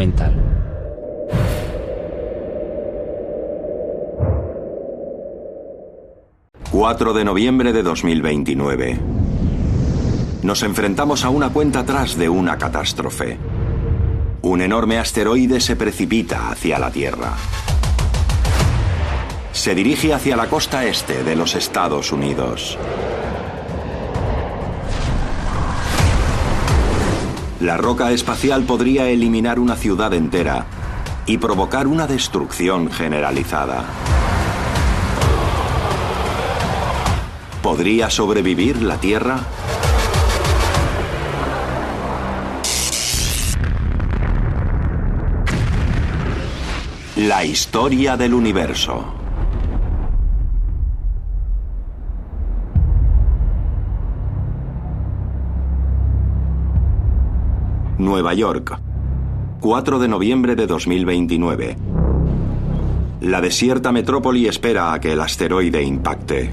documental. ...4 de noviembre de 2029. Nos enfrentamos a una cuenta atrás de una catástrofe. Un enorme asteroide se precipita hacia la Tierra. Se dirige hacia la costa este de los Estados Unidos. La roca espacial podría eliminar una ciudad entera y provocar una destrucción generalizada. ¿Podría sobrevivir la Tierra? La historia del universo. Nueva York, 4 de noviembre de 2029. La desierta metrópoli espera a que el asteroide impacte.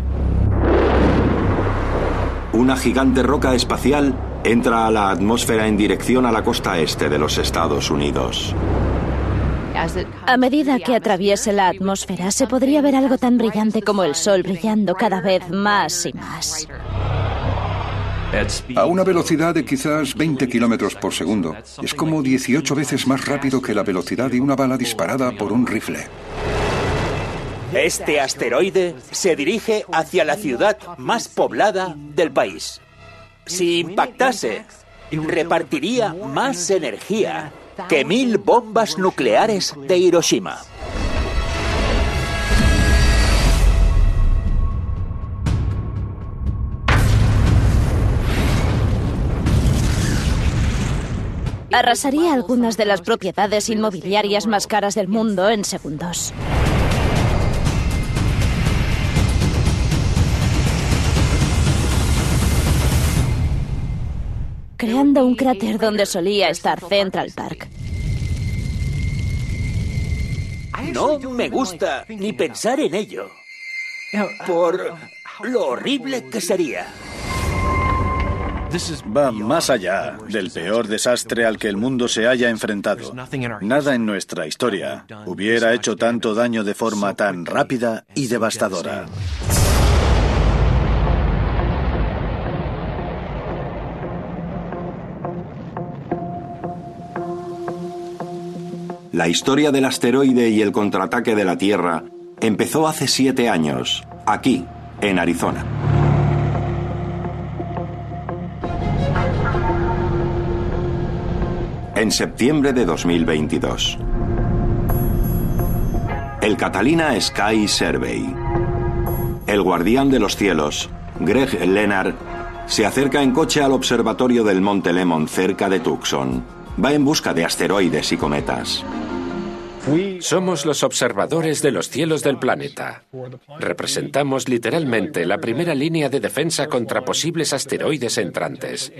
Una gigante roca espacial entra a la atmósfera en dirección a la costa este de los Estados Unidos. A medida que atraviese la atmósfera, se podría ver algo tan brillante como el Sol brillando cada vez más y más. A una velocidad de quizás 20 kilómetros por segundo. Es como 18 veces más rápido que la velocidad de una bala disparada por un rifle. Este asteroide se dirige hacia la ciudad más poblada del país. Si impactase, repartiría más energía que mil bombas nucleares de Hiroshima. Arrasaría algunas de las propiedades inmobiliarias más caras del mundo en segundos. creando un cráter donde solía estar Central Park. No me gusta ni pensar en ello, por lo horrible que sería. Va más allá del peor desastre al que el mundo se haya enfrentado. Nada en nuestra historia hubiera hecho tanto daño de forma tan rápida y devastadora. La historia del asteroide y el contraataque de la Tierra empezó hace siete años, aquí, en Arizona. En septiembre de 2022. El Catalina Sky Survey. El guardián de los cielos, Greg Lennart, se acerca en coche al observatorio del Monte Lemon cerca de Tucson. Va en busca de asteroides y cometas. Somos los observadores de los cielos del planeta. Representamos literalmente la primera línea de defensa contra posibles asteroides entrantes.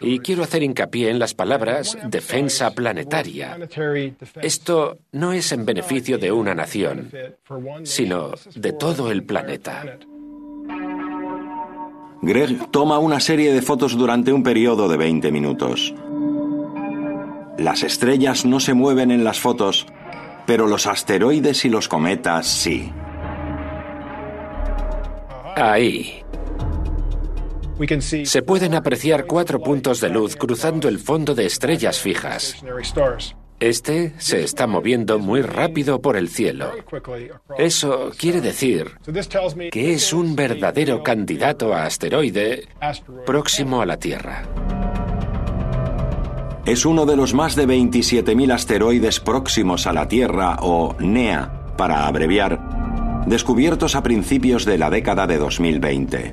Y quiero hacer hincapié en las palabras defensa planetaria. Esto no es en beneficio de una nación, sino de todo el planeta. Greg toma una serie de fotos durante un periodo de 20 minutos. Las estrellas no se mueven en las fotos, pero los asteroides y los cometas sí. Ahí. Se pueden apreciar cuatro puntos de luz cruzando el fondo de estrellas fijas. Este se está moviendo muy rápido por el cielo. Eso quiere decir que es un verdadero candidato a asteroide próximo a la Tierra. Es uno de los más de 27.000 asteroides próximos a la Tierra, o NEA, para abreviar, descubiertos a principios de la década de 2020.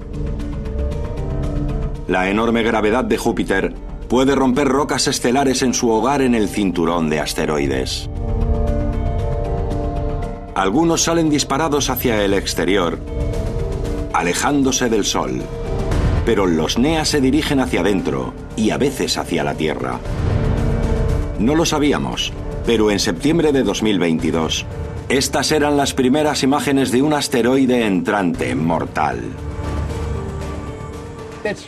La enorme gravedad de Júpiter puede romper rocas estelares en su hogar en el cinturón de asteroides. Algunos salen disparados hacia el exterior, alejándose del Sol pero los NEA se dirigen hacia adentro y a veces hacia la Tierra. No lo sabíamos, pero en septiembre de 2022, estas eran las primeras imágenes de un asteroide entrante mortal.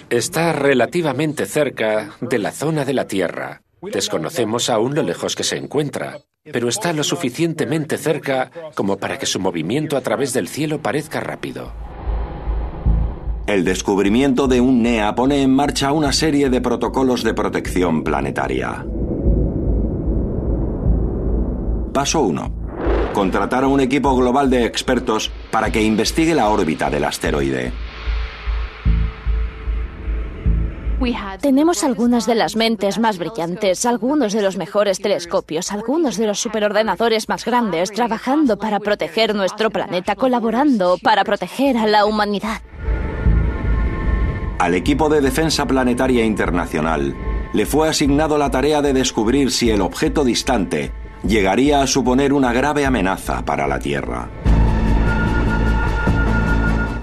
Está relativamente cerca de la zona de la Tierra. Desconocemos aún lo lejos que se encuentra, pero está lo suficientemente cerca como para que su movimiento a través del cielo parezca rápido. El descubrimiento de un NEA pone en marcha una serie de protocolos de protección planetaria. Paso 1. Contratar a un equipo global de expertos para que investigue la órbita del asteroide. Tenemos algunas de las mentes más brillantes, algunos de los mejores telescopios, algunos de los superordenadores más grandes, trabajando para proteger nuestro planeta, colaborando para proteger a la humanidad. Al equipo de defensa planetaria internacional le fue asignado la tarea de descubrir si el objeto distante llegaría a suponer una grave amenaza para la Tierra.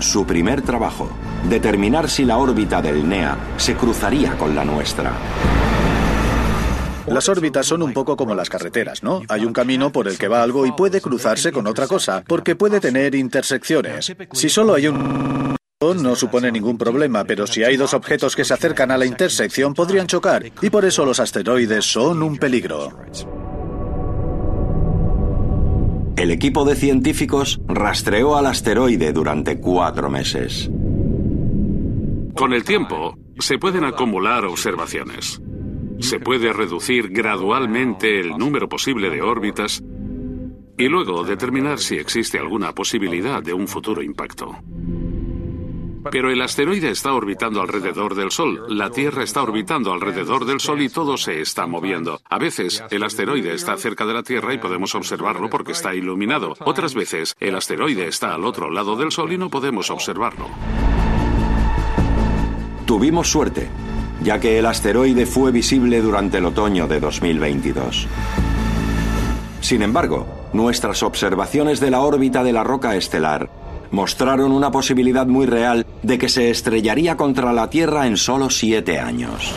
Su primer trabajo, determinar si la órbita del NEA se cruzaría con la nuestra. Las órbitas son un poco como las carreteras, ¿no? Hay un camino por el que va algo y puede cruzarse con otra cosa, porque puede tener intersecciones. Si solo hay un no supone ningún problema, pero si hay dos objetos que se acercan a la intersección podrían chocar, y por eso los asteroides son un peligro. El equipo de científicos rastreó al asteroide durante cuatro meses. Con el tiempo, se pueden acumular observaciones. Se puede reducir gradualmente el número posible de órbitas y luego determinar si existe alguna posibilidad de un futuro impacto. Pero el asteroide está orbitando alrededor del Sol, la Tierra está orbitando alrededor del Sol y todo se está moviendo. A veces el asteroide está cerca de la Tierra y podemos observarlo porque está iluminado. Otras veces el asteroide está al otro lado del Sol y no podemos observarlo. Tuvimos suerte, ya que el asteroide fue visible durante el otoño de 2022. Sin embargo, nuestras observaciones de la órbita de la roca estelar mostraron una posibilidad muy real de que se estrellaría contra la Tierra en solo siete años.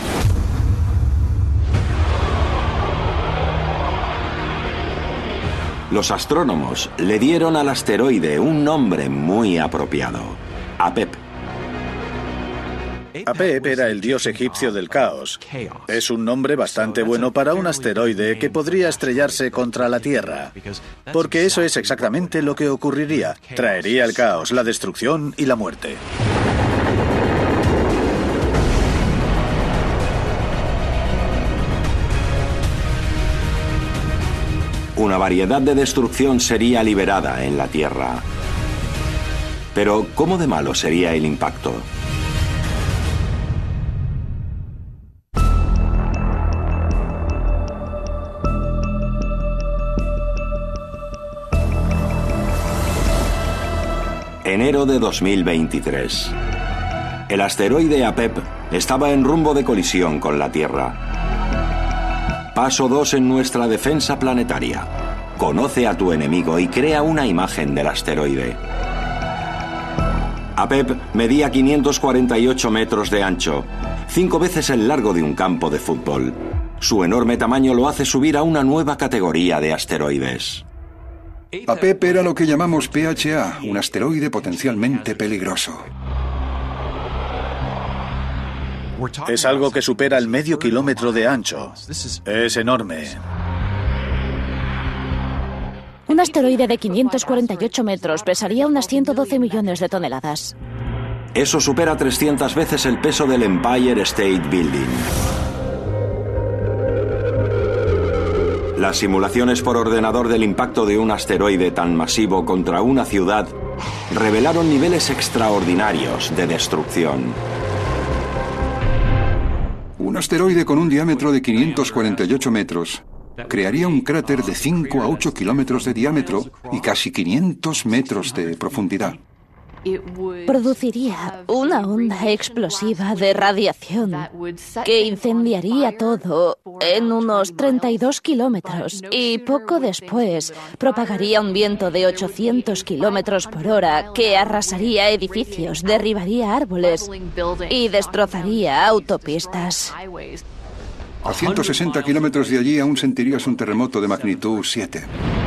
Los astrónomos le dieron al asteroide un nombre muy apropiado, APEP Apep era el dios egipcio del caos. Es un nombre bastante bueno para un asteroide que podría estrellarse contra la Tierra, porque eso es exactamente lo que ocurriría. Traería el caos, la destrucción y la muerte. Una variedad de destrucción sería liberada en la Tierra. Pero, ¿cómo de malo sería el impacto? Enero de 2023. El asteroide APEP estaba en rumbo de colisión con la Tierra. Paso 2 en nuestra defensa planetaria. Conoce a tu enemigo y crea una imagen del asteroide. APEP medía 548 metros de ancho, cinco veces el largo de un campo de fútbol. Su enorme tamaño lo hace subir a una nueva categoría de asteroides. APEP era lo que llamamos PHA, un asteroide potencialmente peligroso. Es algo que supera el medio kilómetro de ancho. Es enorme. Un asteroide de 548 metros pesaría unas 112 millones de toneladas. Eso supera 300 veces el peso del Empire State Building. Las simulaciones por ordenador del impacto de un asteroide tan masivo contra una ciudad revelaron niveles extraordinarios de destrucción. Un asteroide con un diámetro de 548 metros crearía un cráter de 5 a 8 kilómetros de diámetro y casi 500 metros de profundidad produciría una onda explosiva de radiación que incendiaría todo en unos 32 kilómetros y poco después propagaría un viento de 800 kilómetros por hora que arrasaría edificios, derribaría árboles y destrozaría autopistas. A 160 kilómetros de allí aún sentirías un terremoto de magnitud 7.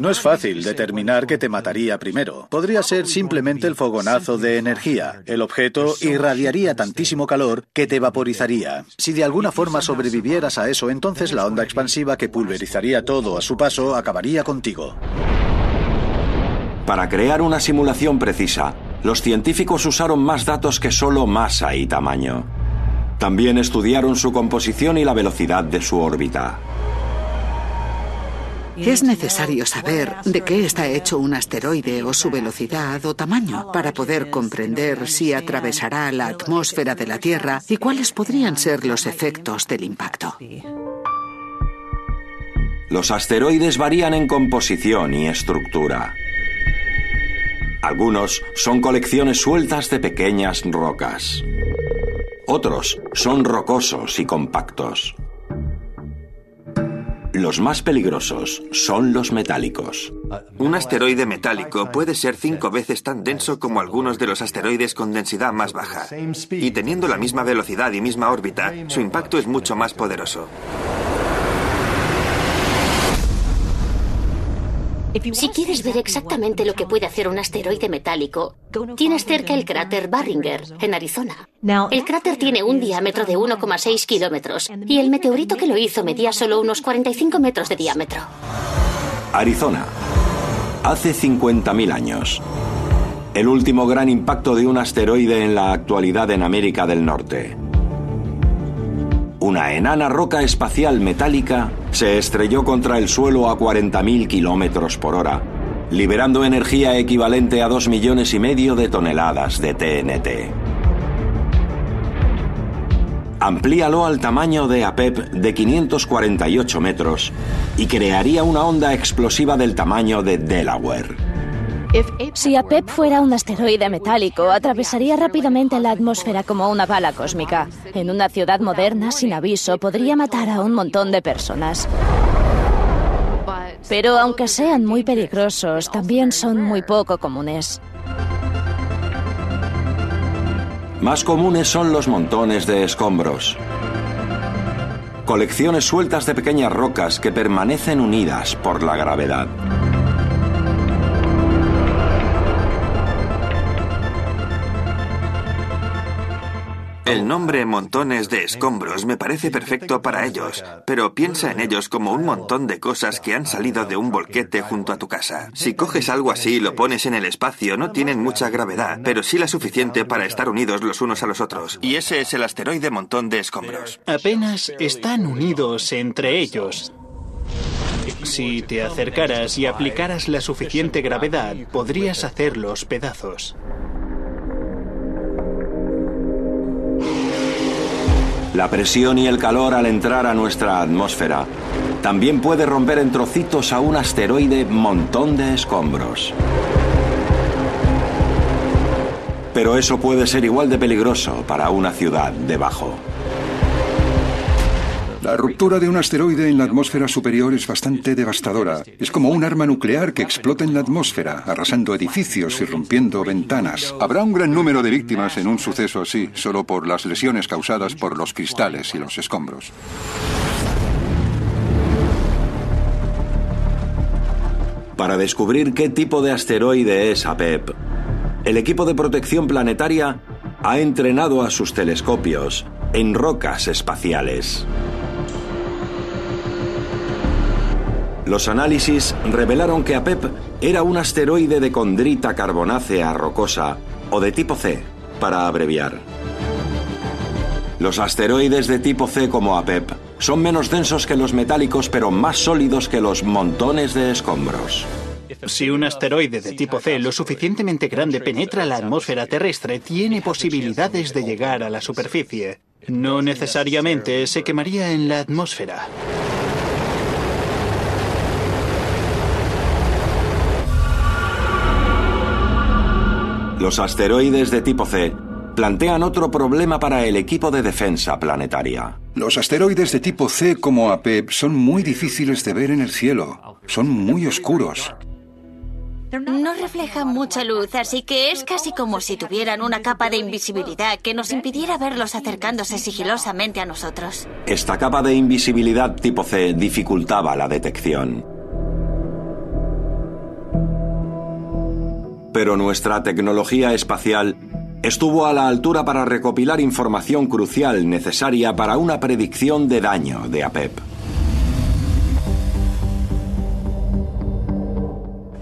No es fácil determinar qué te mataría primero. Podría ser simplemente el fogonazo de energía. El objeto irradiaría tantísimo calor que te vaporizaría. Si de alguna forma sobrevivieras a eso, entonces la onda expansiva que pulverizaría todo a su paso acabaría contigo. Para crear una simulación precisa, los científicos usaron más datos que solo masa y tamaño. También estudiaron su composición y la velocidad de su órbita. Es necesario saber de qué está hecho un asteroide o su velocidad o tamaño para poder comprender si atravesará la atmósfera de la Tierra y cuáles podrían ser los efectos del impacto. Los asteroides varían en composición y estructura. Algunos son colecciones sueltas de pequeñas rocas. Otros son rocosos y compactos. Los más peligrosos son los metálicos. Un asteroide metálico puede ser cinco veces tan denso como algunos de los asteroides con densidad más baja. Y teniendo la misma velocidad y misma órbita, su impacto es mucho más poderoso. Si quieres ver exactamente lo que puede hacer un asteroide metálico, tienes cerca el cráter Barringer, en Arizona. El cráter tiene un diámetro de 1,6 kilómetros y el meteorito que lo hizo medía solo unos 45 metros de diámetro. Arizona. Hace 50.000 años. El último gran impacto de un asteroide en la actualidad en América del Norte. Una enana roca espacial metálica se estrelló contra el suelo a 40.000 kilómetros por hora, liberando energía equivalente a 2 millones y medio de toneladas de TNT. Amplíalo al tamaño de APEP de 548 metros y crearía una onda explosiva del tamaño de Delaware. Si APEP fuera un asteroide metálico, atravesaría rápidamente la atmósfera como una bala cósmica. En una ciudad moderna, sin aviso, podría matar a un montón de personas. Pero aunque sean muy peligrosos, también son muy poco comunes. Más comunes son los montones de escombros. Colecciones sueltas de pequeñas rocas que permanecen unidas por la gravedad. El nombre montones de escombros me parece perfecto para ellos, pero piensa en ellos como un montón de cosas que han salido de un bolquete junto a tu casa. Si coges algo así y lo pones en el espacio, no tienen mucha gravedad, pero sí la suficiente para estar unidos los unos a los otros. Y ese es el asteroide montón de escombros. Apenas están unidos entre ellos. Si te acercaras y aplicaras la suficiente gravedad, podrías hacerlos pedazos. La presión y el calor al entrar a nuestra atmósfera también puede romper en trocitos a un asteroide montón de escombros. Pero eso puede ser igual de peligroso para una ciudad debajo. La ruptura de un asteroide en la atmósfera superior es bastante devastadora. Es como un arma nuclear que explota en la atmósfera, arrasando edificios y rompiendo ventanas. Habrá un gran número de víctimas en un suceso así, solo por las lesiones causadas por los cristales y los escombros. Para descubrir qué tipo de asteroide es APEP, el equipo de protección planetaria ha entrenado a sus telescopios en rocas espaciales. Los análisis revelaron que APEP era un asteroide de condrita carbonácea rocosa o de tipo C, para abreviar. Los asteroides de tipo C como APEP son menos densos que los metálicos pero más sólidos que los montones de escombros. Si un asteroide de tipo C lo suficientemente grande penetra la atmósfera terrestre, tiene posibilidades de llegar a la superficie. No necesariamente se quemaría en la atmósfera. Los asteroides de tipo C plantean otro problema para el equipo de defensa planetaria. Los asteroides de tipo C como APEP son muy difíciles de ver en el cielo. Son muy oscuros. No reflejan mucha luz, así que es casi como si tuvieran una capa de invisibilidad que nos impidiera verlos acercándose sigilosamente a nosotros. Esta capa de invisibilidad tipo C dificultaba la detección. Pero nuestra tecnología espacial estuvo a la altura para recopilar información crucial necesaria para una predicción de daño de APEP.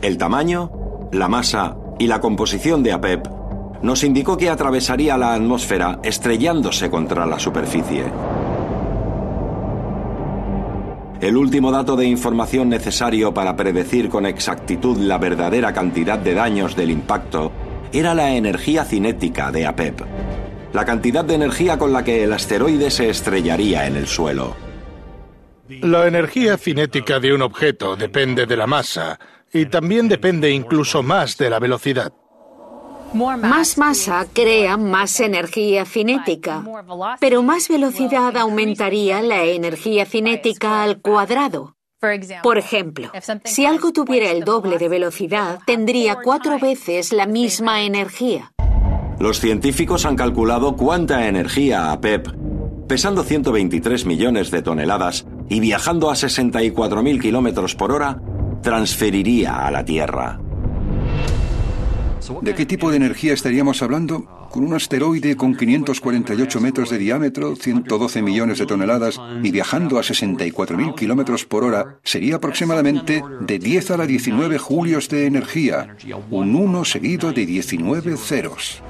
El tamaño, la masa y la composición de APEP nos indicó que atravesaría la atmósfera estrellándose contra la superficie. El último dato de información necesario para predecir con exactitud la verdadera cantidad de daños del impacto era la energía cinética de APEP, la cantidad de energía con la que el asteroide se estrellaría en el suelo. La energía cinética de un objeto depende de la masa y también depende incluso más de la velocidad. Más masa crea más energía cinética, pero más velocidad aumentaría la energía cinética al cuadrado. Por ejemplo, si algo tuviera el doble de velocidad, tendría cuatro veces la misma energía. Los científicos han calculado cuánta energía a PEP, pesando 123 millones de toneladas y viajando a 64.000 kilómetros por hora, transferiría a la Tierra. ¿De qué tipo de energía estaríamos hablando? Con un asteroide con 548 metros de diámetro, 112 millones de toneladas y viajando a 64.000 kilómetros por hora, sería aproximadamente de 10 a la 19 julios de energía, un 1 seguido de 19 ceros.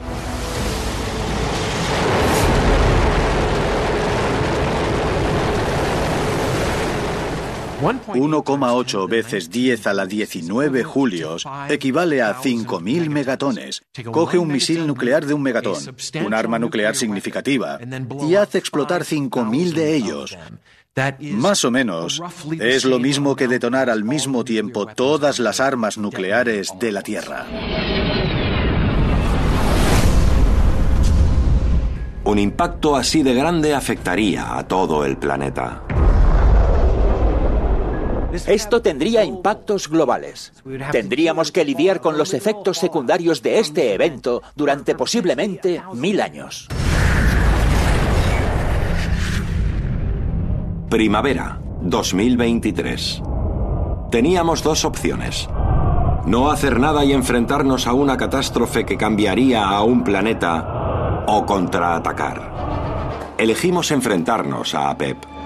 1,8 veces 10 a la 19 julios equivale a 5.000 megatones. Coge un misil nuclear de un megatón, un arma nuclear significativa, y hace explotar 5.000 de ellos. Más o menos, es lo mismo que detonar al mismo tiempo todas las armas nucleares de la Tierra. Un impacto así de grande afectaría a todo el planeta. Esto tendría impactos globales. Tendríamos que lidiar con los efectos secundarios de este evento durante posiblemente mil años. Primavera 2023. Teníamos dos opciones. No hacer nada y enfrentarnos a una catástrofe que cambiaría a un planeta o contraatacar. Elegimos enfrentarnos a APEP.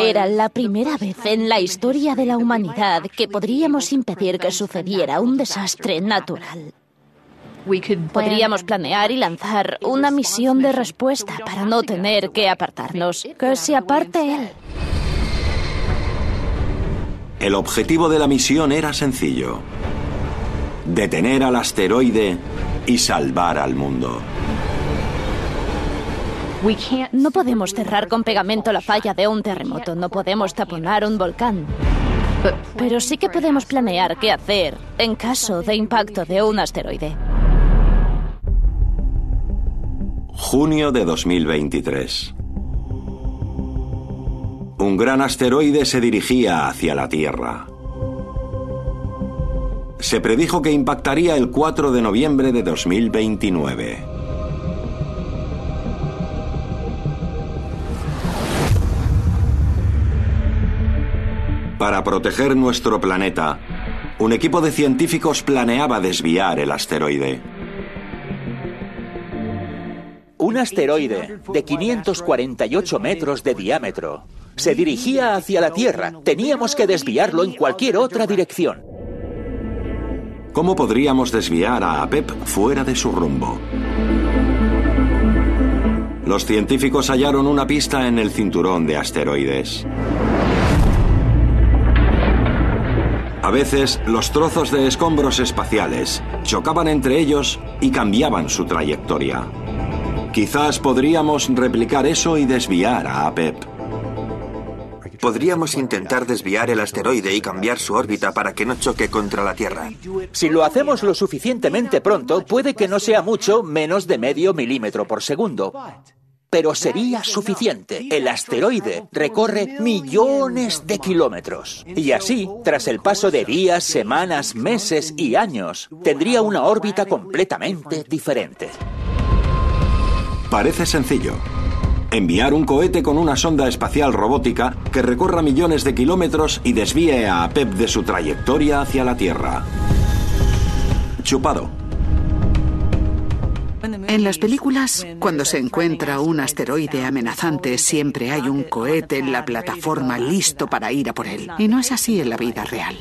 Era la primera vez en la historia de la humanidad que podríamos impedir que sucediera un desastre natural. Podríamos planear y lanzar una misión de respuesta para no tener que apartarnos. Que se aparte él. El objetivo de la misión era sencillo. Detener al asteroide y salvar al mundo. No podemos cerrar con pegamento la falla de un terremoto, no podemos taponar un volcán. Pero sí que podemos planear qué hacer en caso de impacto de un asteroide. Junio de 2023. Un gran asteroide se dirigía hacia la Tierra. Se predijo que impactaría el 4 de noviembre de 2029. Para proteger nuestro planeta, un equipo de científicos planeaba desviar el asteroide. Un asteroide de 548 metros de diámetro se dirigía hacia la Tierra. Teníamos que desviarlo en cualquier otra dirección. ¿Cómo podríamos desviar a APEP fuera de su rumbo? Los científicos hallaron una pista en el cinturón de asteroides. A veces, los trozos de escombros espaciales chocaban entre ellos y cambiaban su trayectoria. Quizás podríamos replicar eso y desviar a APEP. Podríamos intentar desviar el asteroide y cambiar su órbita para que no choque contra la Tierra. Si lo hacemos lo suficientemente pronto, puede que no sea mucho menos de medio milímetro por segundo pero sería suficiente. El asteroide recorre millones de kilómetros. Y así, tras el paso de días, semanas, meses y años, tendría una órbita completamente diferente. Parece sencillo. Enviar un cohete con una sonda espacial robótica que recorra millones de kilómetros y desvíe a PEP de su trayectoria hacia la Tierra. chupado. En las películas, cuando se encuentra un asteroide amenazante, siempre hay un cohete en la plataforma listo para ir a por él. Y no es así en la vida real.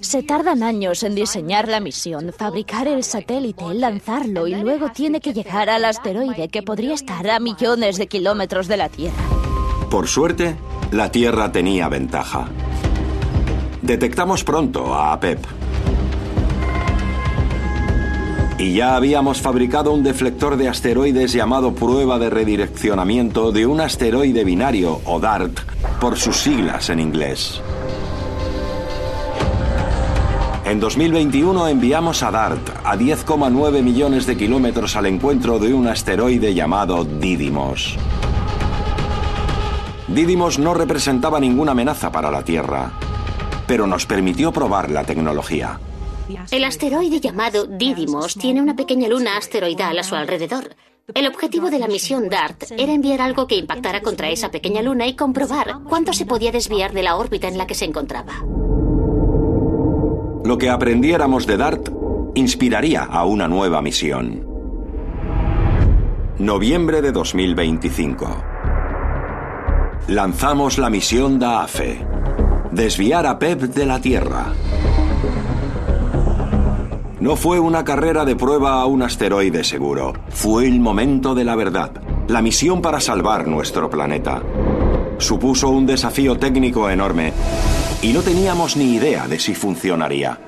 Se tardan años en diseñar la misión, fabricar el satélite, lanzarlo y luego tiene que llegar al asteroide que podría estar a millones de kilómetros de la Tierra. Por suerte, la Tierra tenía ventaja. Detectamos pronto a APEP. Y ya habíamos fabricado un deflector de asteroides llamado prueba de redireccionamiento de un asteroide binario, o DART, por sus siglas en inglés. En 2021 enviamos a DART a 10,9 millones de kilómetros al encuentro de un asteroide llamado Didymos. Didymos no representaba ninguna amenaza para la Tierra, pero nos permitió probar la tecnología. El asteroide llamado Didymos tiene una pequeña luna asteroidal a su alrededor. El objetivo de la misión DART era enviar algo que impactara contra esa pequeña luna y comprobar cuánto se podía desviar de la órbita en la que se encontraba. Lo que aprendiéramos de DART inspiraría a una nueva misión. Noviembre de 2025. Lanzamos la misión DAFE. Desviar a PEP de la Tierra. No fue una carrera de prueba a un asteroide seguro. Fue el momento de la verdad. La misión para salvar nuestro planeta. Supuso un desafío técnico enorme y no teníamos ni idea de si funcionaría.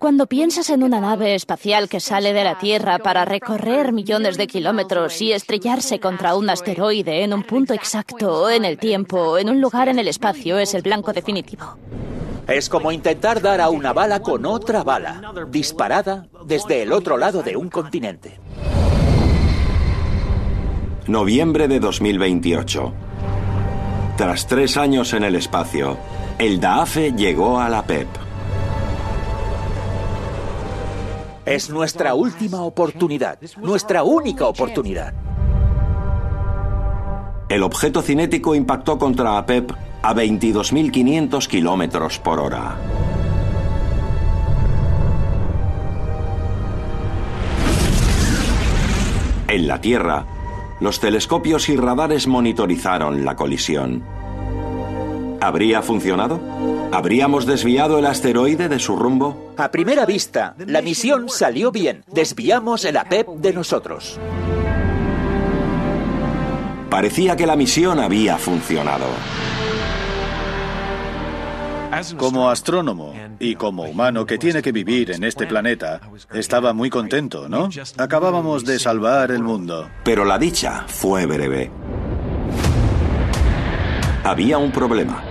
Cuando piensas en una nave espacial que sale de la Tierra para recorrer millones de kilómetros y estrellarse contra un asteroide en un punto exacto, en el tiempo, en un lugar en el espacio, es el blanco definitivo. Es como intentar dar a una bala con otra bala, disparada desde el otro lado de un continente. Noviembre de 2028. Tras tres años en el espacio, el DAFE llegó a la PEP. Es nuestra última oportunidad, nuestra única oportunidad. El objeto cinético impactó contra APEP a 22.500 kilómetros por hora. En la Tierra, los telescopios y radares monitorizaron la colisión. ¿Habría funcionado? ¿Habríamos desviado el asteroide de su rumbo? A primera vista, la misión salió bien. Desviamos el APEP de nosotros. Parecía que la misión había funcionado. Como astrónomo y como humano que tiene que vivir en este planeta, estaba muy contento, ¿no? Acabábamos de salvar el mundo. Pero la dicha fue breve. Había un problema.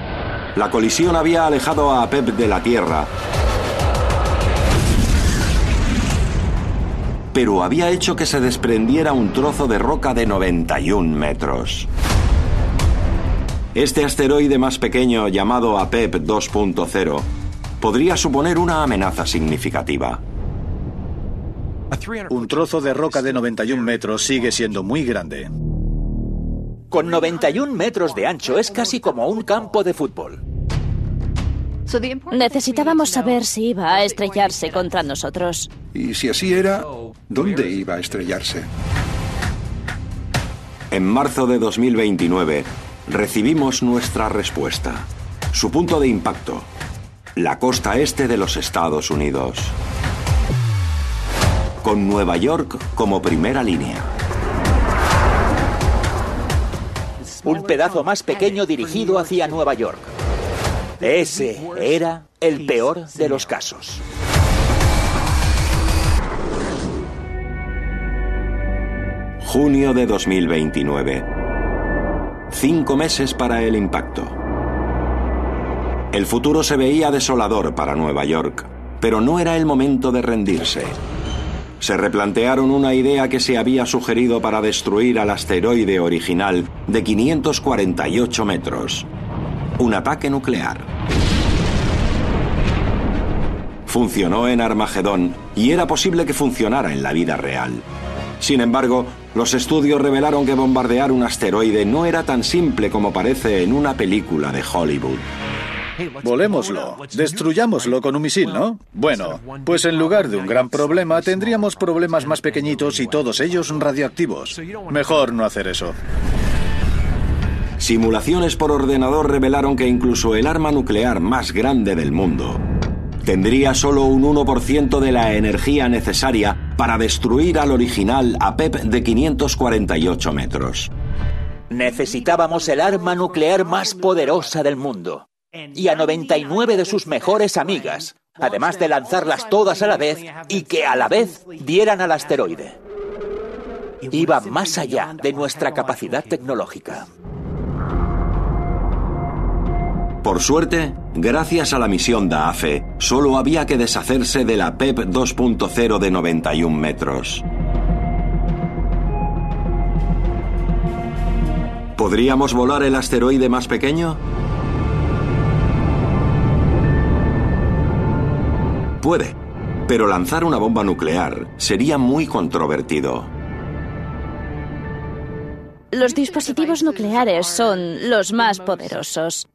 La colisión había alejado a Pep de la Tierra. Pero había hecho que se desprendiera un trozo de roca de 91 metros. Este asteroide más pequeño, llamado APEP 2.0, podría suponer una amenaza significativa. Un trozo de roca de 91 metros sigue siendo muy grande. Con 91 metros de ancho es casi como un campo de fútbol. Necesitábamos saber si iba a estrellarse contra nosotros. Y si así era, ¿dónde iba a estrellarse? En marzo de 2029, recibimos nuestra respuesta. Su punto de impacto, la costa este de los Estados Unidos. Con Nueva York como primera línea. Un pedazo más pequeño dirigido hacia Nueva York. Ese era el peor de los casos. Junio de 2029. Cinco meses para el impacto. El futuro se veía desolador para Nueva York, pero no era el momento de rendirse. Se replantearon una idea que se había sugerido para destruir al asteroide original de 548 metros. Un ataque nuclear. Funcionó en Armagedón y era posible que funcionara en la vida real. Sin embargo, los estudios revelaron que bombardear un asteroide no era tan simple como parece en una película de Hollywood. Volémoslo, destruyámoslo con un misil, ¿no? Bueno, pues en lugar de un gran problema, tendríamos problemas más pequeñitos y todos ellos radioactivos. Mejor no hacer eso. Simulaciones por ordenador revelaron que incluso el arma nuclear más grande del mundo tendría solo un 1% de la energía necesaria para destruir al original APEP de 548 metros. Necesitábamos el arma nuclear más poderosa del mundo y a 99 de sus mejores amigas, además de lanzarlas todas a la vez y que a la vez dieran al asteroide. Iba más allá de nuestra capacidad tecnológica. Por suerte, gracias a la misión DAFE, solo había que deshacerse de la PEP 2.0 de 91 metros. ¿Podríamos volar el asteroide más pequeño? Puede, pero lanzar una bomba nuclear sería muy controvertido. Los dispositivos nucleares son los más poderosos.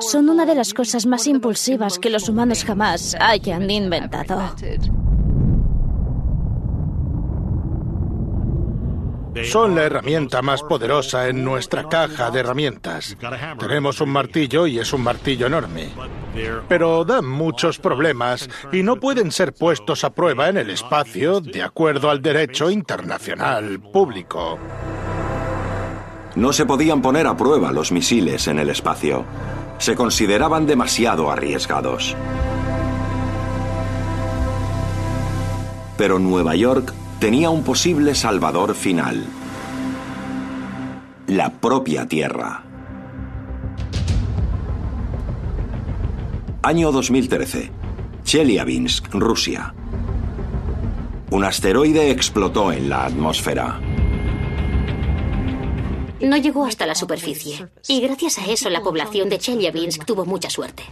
Son una de las cosas más impulsivas que los humanos jamás hayan inventado. Son la herramienta más poderosa en nuestra caja de herramientas. Tenemos un martillo y es un martillo enorme. Pero dan muchos problemas y no pueden ser puestos a prueba en el espacio de acuerdo al derecho internacional público. No se podían poner a prueba los misiles en el espacio se consideraban demasiado arriesgados. Pero Nueva York tenía un posible salvador final. La propia Tierra. Año 2013. Chelyabinsk, Rusia. Un asteroide explotó en la atmósfera. No llegó hasta la superficie. Y gracias a eso la población de Chelyabinsk tuvo mucha suerte.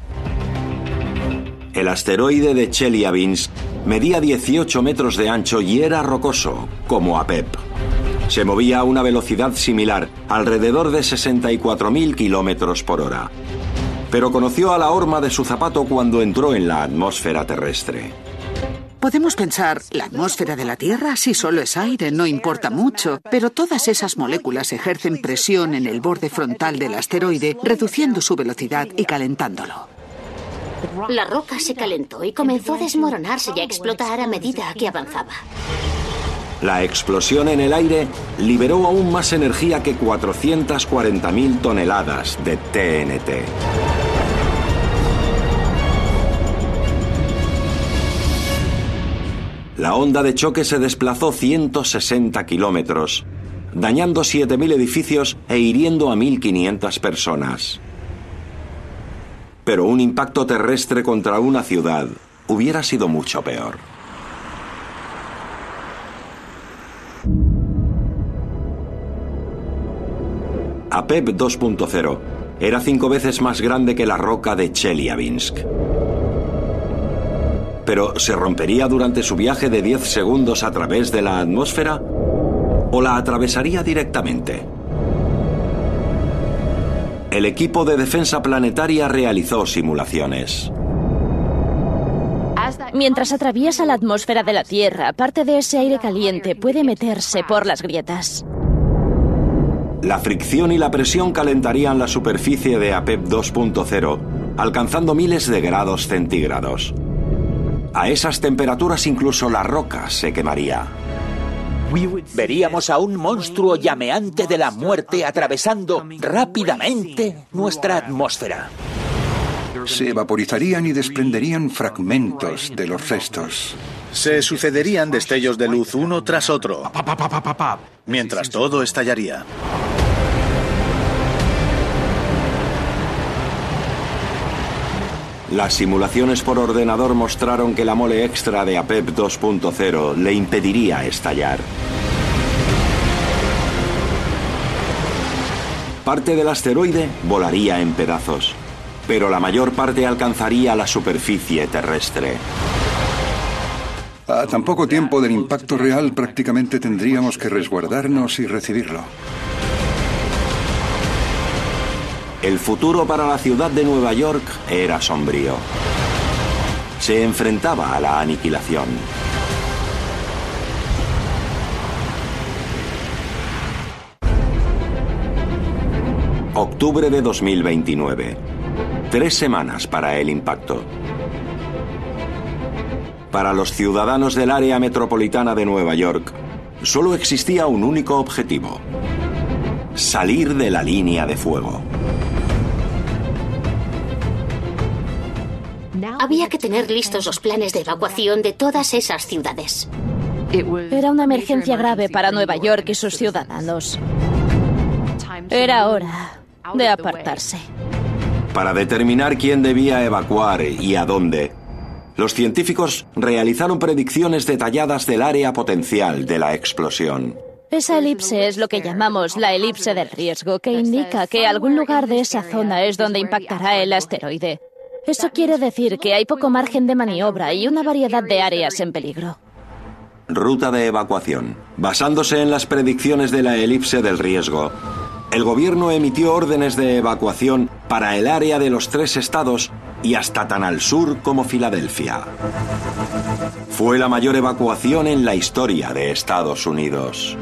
El asteroide de Chelyabinsk medía 18 metros de ancho y era rocoso, como APEP. Se movía a una velocidad similar, alrededor de 64.000 kilómetros por hora. Pero conoció a la horma de su zapato cuando entró en la atmósfera terrestre. Podemos pensar, la atmósfera de la Tierra, si solo es aire, no importa mucho, pero todas esas moléculas ejercen presión en el borde frontal del asteroide, reduciendo su velocidad y calentándolo. La roca se calentó y comenzó a desmoronarse y a explotar a medida que avanzaba. La explosión en el aire liberó aún más energía que 440.000 toneladas de TNT. La onda de choque se desplazó 160 kilómetros, dañando 7.000 edificios e hiriendo a 1.500 personas. Pero un impacto terrestre contra una ciudad hubiera sido mucho peor. APEP 2.0 era cinco veces más grande que la roca de Chelyabinsk pero ¿se rompería durante su viaje de 10 segundos a través de la atmósfera? ¿O la atravesaría directamente? El equipo de defensa planetaria realizó simulaciones. Mientras atraviesa la atmósfera de la Tierra, parte de ese aire caliente puede meterse por las grietas. La fricción y la presión calentarían la superficie de APEP 2.0, alcanzando miles de grados centígrados. A esas temperaturas incluso la roca se quemaría. Veríamos a un monstruo llameante de la muerte atravesando rápidamente nuestra atmósfera. Se vaporizarían y desprenderían fragmentos de los restos. Se sucederían destellos de luz uno tras otro, mientras todo estallaría. Las simulaciones por ordenador mostraron que la mole extra de APEP 2.0 le impediría estallar. Parte del asteroide volaría en pedazos, pero la mayor parte alcanzaría la superficie terrestre. A tan poco tiempo del impacto real prácticamente tendríamos que resguardarnos y recibirlo. El futuro para la ciudad de Nueva York era sombrío. Se enfrentaba a la aniquilación. Octubre de 2029. Tres semanas para el impacto. Para los ciudadanos del área metropolitana de Nueva York, solo existía un único objetivo. Salir de la línea de fuego. Había que tener listos los planes de evacuación de todas esas ciudades. Era una emergencia grave para Nueva York y sus ciudadanos. Era hora de apartarse. Para determinar quién debía evacuar y a dónde, los científicos realizaron predicciones detalladas del área potencial de la explosión. Esa elipse es lo que llamamos la elipse del riesgo, que indica que algún lugar de esa zona es donde impactará el asteroide. Eso quiere decir que hay poco margen de maniobra y una variedad de áreas en peligro. Ruta de evacuación. Basándose en las predicciones de la elipse del riesgo, el gobierno emitió órdenes de evacuación para el área de los tres estados y hasta tan al sur como Filadelfia. Fue la mayor evacuación en la historia de Estados Unidos.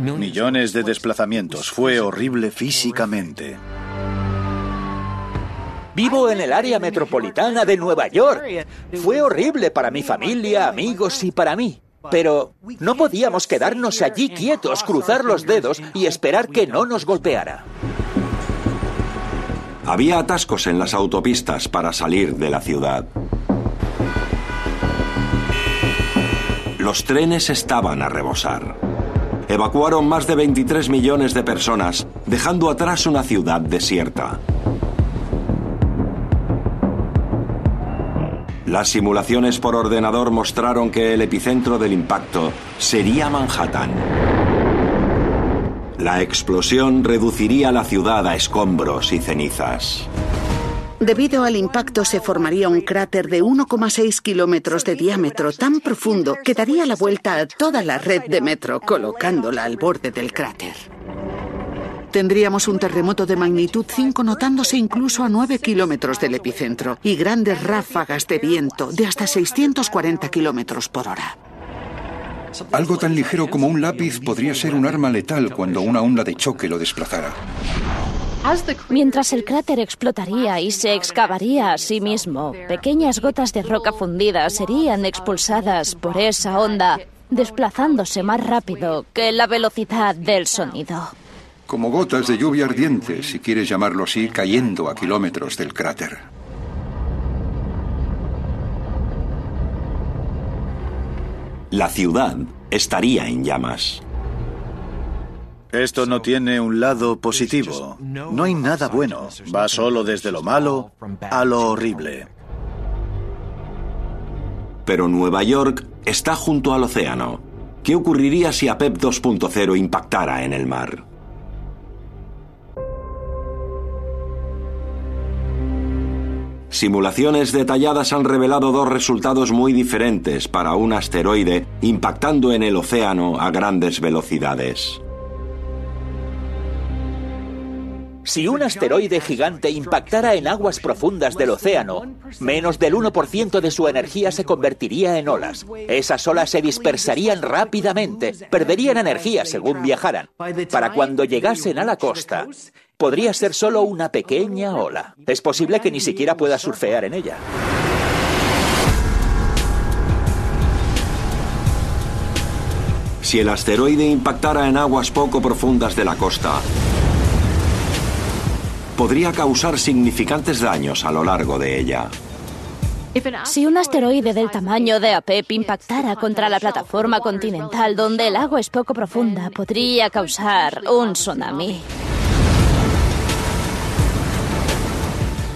Millones de desplazamientos. Fue horrible físicamente. Vivo en el área metropolitana de Nueva York. Fue horrible para mi familia, amigos y para mí. Pero no podíamos quedarnos allí quietos, cruzar los dedos y esperar que no nos golpeara. Había atascos en las autopistas para salir de la ciudad. Los trenes estaban a rebosar. Evacuaron más de 23 millones de personas, dejando atrás una ciudad desierta. Las simulaciones por ordenador mostraron que el epicentro del impacto sería Manhattan. La explosión reduciría la ciudad a escombros y cenizas. Debido al impacto se formaría un cráter de 1,6 kilómetros de diámetro tan profundo que daría la vuelta a toda la red de metro, colocándola al borde del cráter. Tendríamos un terremoto de magnitud 5 notándose incluso a 9 kilómetros del epicentro y grandes ráfagas de viento de hasta 640 kilómetros por hora. Algo tan ligero como un lápiz podría ser un arma letal cuando una onda de choque lo desplazara. Mientras el cráter explotaría y se excavaría a sí mismo, pequeñas gotas de roca fundida serían expulsadas por esa onda, desplazándose más rápido que la velocidad del sonido como gotas de lluvia ardiente, si quieres llamarlo así, cayendo a kilómetros del cráter. La ciudad estaría en llamas. Esto no tiene un lado positivo. No hay nada bueno. Va solo desde lo malo a lo horrible. Pero Nueva York está junto al océano. ¿Qué ocurriría si APEP 2.0 impactara en el mar? Simulaciones detalladas han revelado dos resultados muy diferentes para un asteroide impactando en el océano a grandes velocidades. Si un asteroide gigante impactara en aguas profundas del océano, menos del 1% de su energía se convertiría en olas. Esas olas se dispersarían rápidamente, perderían energía según viajaran. Para cuando llegasen a la costa, podría ser solo una pequeña ola. Es posible que ni siquiera pueda surfear en ella. Si el asteroide impactara en aguas poco profundas de la costa, podría causar significantes daños a lo largo de ella. Si un asteroide del tamaño de APEP impactara contra la plataforma continental donde el agua es poco profunda, podría causar un tsunami.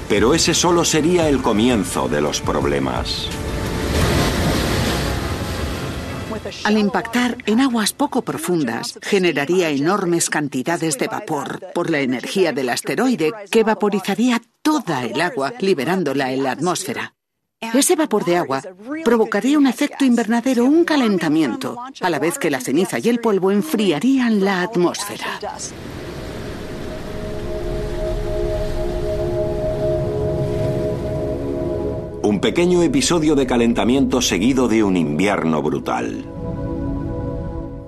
Pero ese solo sería el comienzo de los problemas. Al impactar en aguas poco profundas, generaría enormes cantidades de vapor por la energía del asteroide que vaporizaría toda el agua, liberándola en la atmósfera. Ese vapor de agua provocaría un efecto invernadero, un calentamiento, a la vez que la ceniza y el polvo enfriarían la atmósfera. Un pequeño episodio de calentamiento seguido de un invierno brutal.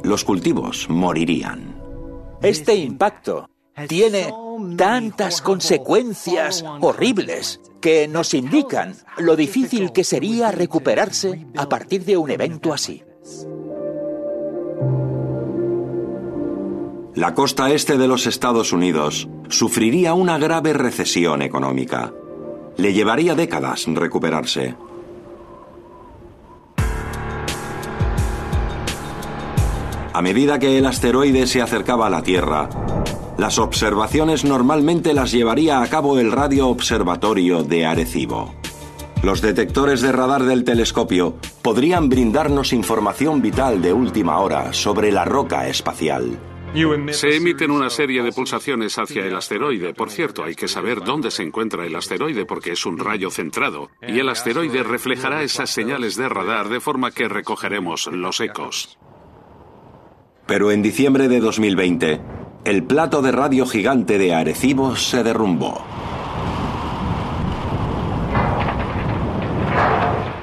Los cultivos morirían. Este impacto tiene tantas consecuencias horribles que nos indican lo difícil que sería recuperarse a partir de un evento así. La costa este de los Estados Unidos sufriría una grave recesión económica. Le llevaría décadas recuperarse. A medida que el asteroide se acercaba a la Tierra, las observaciones normalmente las llevaría a cabo el Radio Observatorio de Arecibo. Los detectores de radar del telescopio podrían brindarnos información vital de última hora sobre la roca espacial. Se emiten una serie de pulsaciones hacia el asteroide. Por cierto, hay que saber dónde se encuentra el asteroide porque es un rayo centrado. Y el asteroide reflejará esas señales de radar de forma que recogeremos los ecos. Pero en diciembre de 2020, el plato de radio gigante de Arecibo se derrumbó.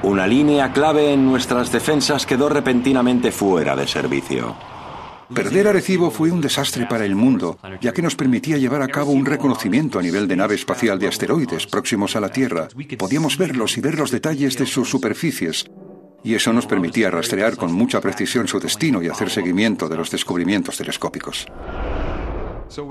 Una línea clave en nuestras defensas quedó repentinamente fuera de servicio. Perder Arecibo fue un desastre para el mundo, ya que nos permitía llevar a cabo un reconocimiento a nivel de nave espacial de asteroides próximos a la Tierra. Podíamos verlos y ver los detalles de sus superficies, y eso nos permitía rastrear con mucha precisión su destino y hacer seguimiento de los descubrimientos telescópicos.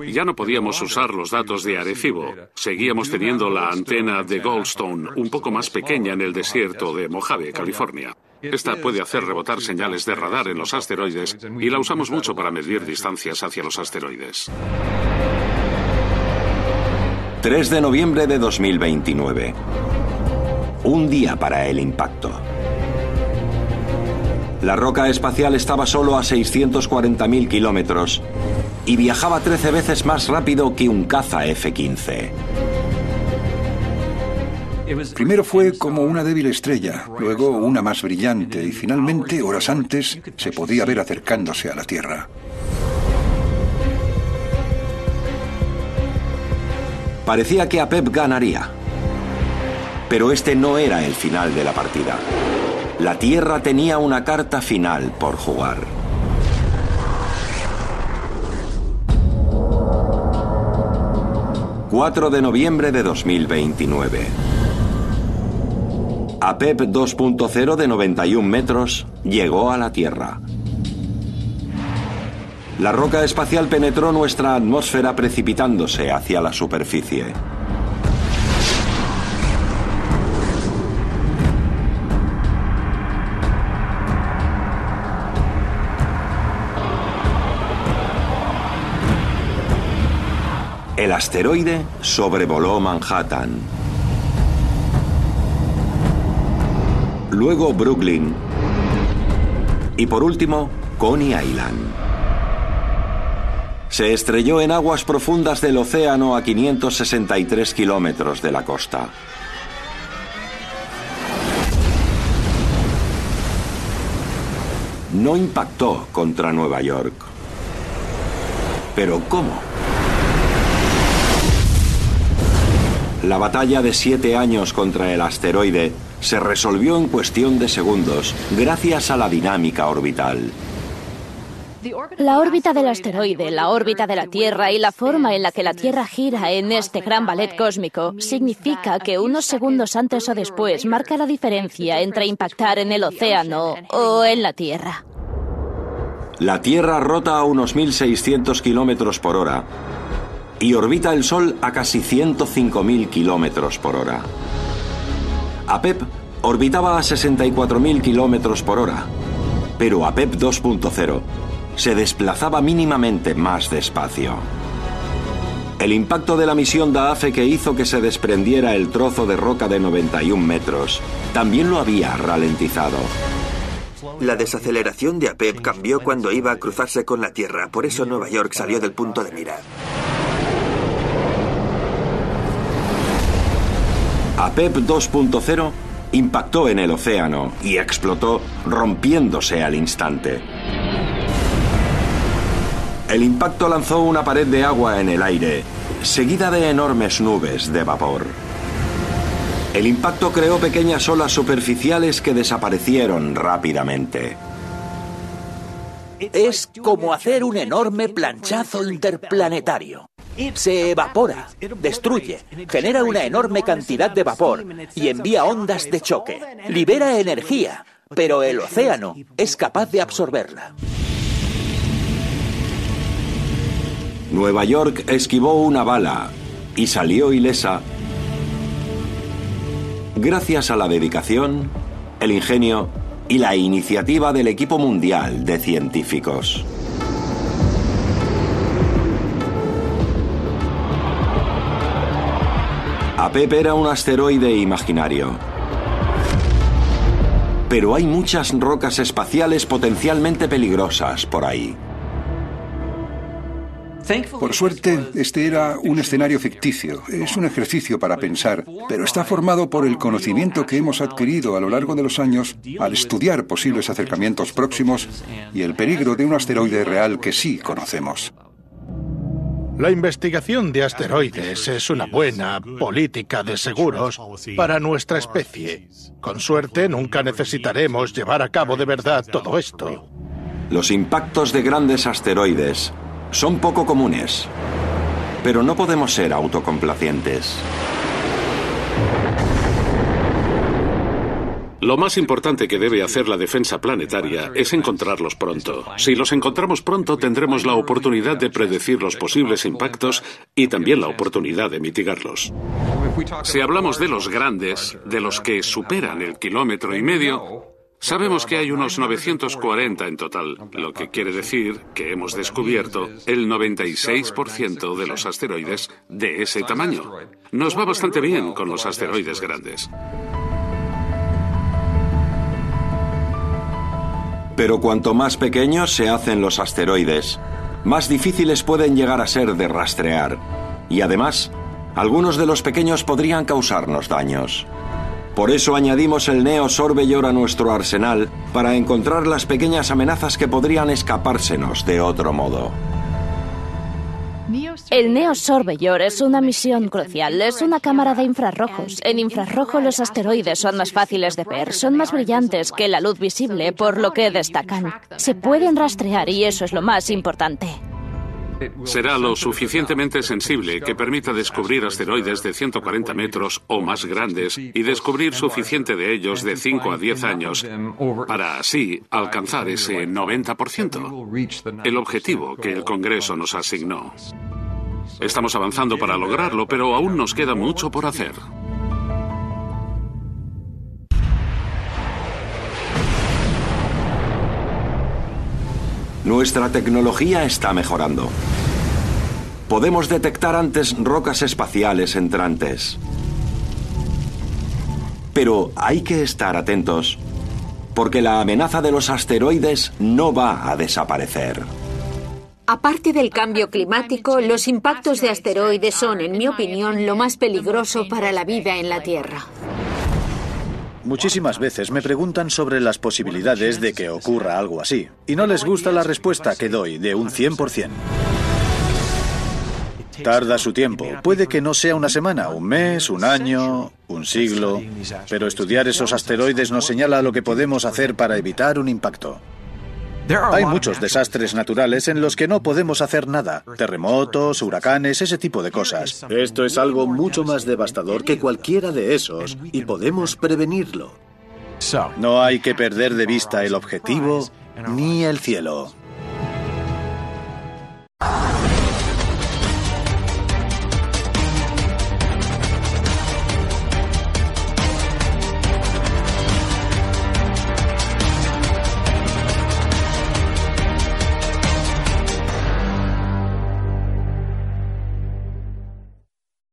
Ya no podíamos usar los datos de Arecibo. Seguíamos teniendo la antena de Goldstone un poco más pequeña en el desierto de Mojave, California. Esta puede hacer rebotar señales de radar en los asteroides y la usamos mucho para medir distancias hacia los asteroides. 3 de noviembre de 2029. Un día para el impacto. La roca espacial estaba solo a 640.000 kilómetros y viajaba 13 veces más rápido que un caza F-15. Primero fue como una débil estrella, luego una más brillante y finalmente, horas antes, se podía ver acercándose a la Tierra. Parecía que APEP ganaría. Pero este no era el final de la partida. La Tierra tenía una carta final por jugar. 4 de noviembre de 2029. APEP 2.0 de 91 metros llegó a la Tierra. La roca espacial penetró nuestra atmósfera precipitándose hacia la superficie. El asteroide sobrevoló Manhattan. Luego Brooklyn. Y por último, Coney Island. Se estrelló en aguas profundas del océano a 563 kilómetros de la costa. No impactó contra Nueva York. ¿Pero cómo? La batalla de siete años contra el asteroide se resolvió en cuestión de segundos gracias a la dinámica orbital. La órbita del asteroide, la órbita de la Tierra y la forma en la que la Tierra gira en este gran ballet cósmico significa que unos segundos antes o después marca la diferencia entre impactar en el océano o en la Tierra. La Tierra rota a unos 1.600 kilómetros por hora y orbita el Sol a casi 105.000 kilómetros por hora. APEP orbitaba a 64.000 kilómetros por hora, pero APEP 2.0 se desplazaba mínimamente más despacio. El impacto de la misión DAAFE que hizo que se desprendiera el trozo de roca de 91 metros también lo había ralentizado. La desaceleración de APEP cambió cuando iba a cruzarse con la Tierra, por eso Nueva York salió del punto de mira. APEP 2.0 impactó en el océano y explotó rompiéndose al instante. El impacto lanzó una pared de agua en el aire, seguida de enormes nubes de vapor. El impacto creó pequeñas olas superficiales que desaparecieron rápidamente. Es como hacer un enorme planchazo interplanetario. Se evapora, destruye, genera una enorme cantidad de vapor y envía ondas de choque. Libera energía, pero el océano es capaz de absorberla. Nueva York esquivó una bala y salió ilesa gracias a la dedicación, el ingenio y la iniciativa del equipo mundial de científicos. APEP era un asteroide imaginario. Pero hay muchas rocas espaciales potencialmente peligrosas por ahí. Por suerte, este era un escenario ficticio. Es un ejercicio para pensar, pero está formado por el conocimiento que hemos adquirido a lo largo de los años al estudiar posibles acercamientos próximos y el peligro de un asteroide real que sí conocemos. La investigación de asteroides es una buena política de seguros para nuestra especie. Con suerte nunca necesitaremos llevar a cabo de verdad todo esto. Los impactos de grandes asteroides son poco comunes. Pero no podemos ser autocomplacientes. Lo más importante que debe hacer la defensa planetaria es encontrarlos pronto. Si los encontramos pronto tendremos la oportunidad de predecir los posibles impactos y también la oportunidad de mitigarlos. Si hablamos de los grandes, de los que superan el kilómetro y medio, Sabemos que hay unos 940 en total, lo que quiere decir que hemos descubierto el 96% de los asteroides de ese tamaño. Nos va bastante bien con los asteroides grandes. Pero cuanto más pequeños se hacen los asteroides, más difíciles pueden llegar a ser de rastrear. Y además, algunos de los pequeños podrían causarnos daños. Por eso añadimos el Neo Sorbellor a nuestro arsenal para encontrar las pequeñas amenazas que podrían escapársenos de otro modo. El Neo Sorbellor es una misión crucial. Es una cámara de infrarrojos. En infrarrojo los asteroides son más fáciles de ver, son más brillantes que la luz visible, por lo que destacan. Se pueden rastrear y eso es lo más importante. Será lo suficientemente sensible que permita descubrir asteroides de 140 metros o más grandes y descubrir suficiente de ellos de 5 a 10 años para así alcanzar ese 90%, el objetivo que el Congreso nos asignó. Estamos avanzando para lograrlo, pero aún nos queda mucho por hacer. Nuestra tecnología está mejorando. Podemos detectar antes rocas espaciales entrantes. Pero hay que estar atentos, porque la amenaza de los asteroides no va a desaparecer. Aparte del cambio climático, los impactos de asteroides son, en mi opinión, lo más peligroso para la vida en la Tierra. Muchísimas veces me preguntan sobre las posibilidades de que ocurra algo así, y no les gusta la respuesta que doy de un 100%. Tarda su tiempo. Puede que no sea una semana, un mes, un año, un siglo, pero estudiar esos asteroides nos señala lo que podemos hacer para evitar un impacto. Hay muchos desastres naturales en los que no podemos hacer nada. Terremotos, huracanes, ese tipo de cosas. Esto es algo mucho más devastador que cualquiera de esos y podemos prevenirlo. No hay que perder de vista el objetivo ni el cielo.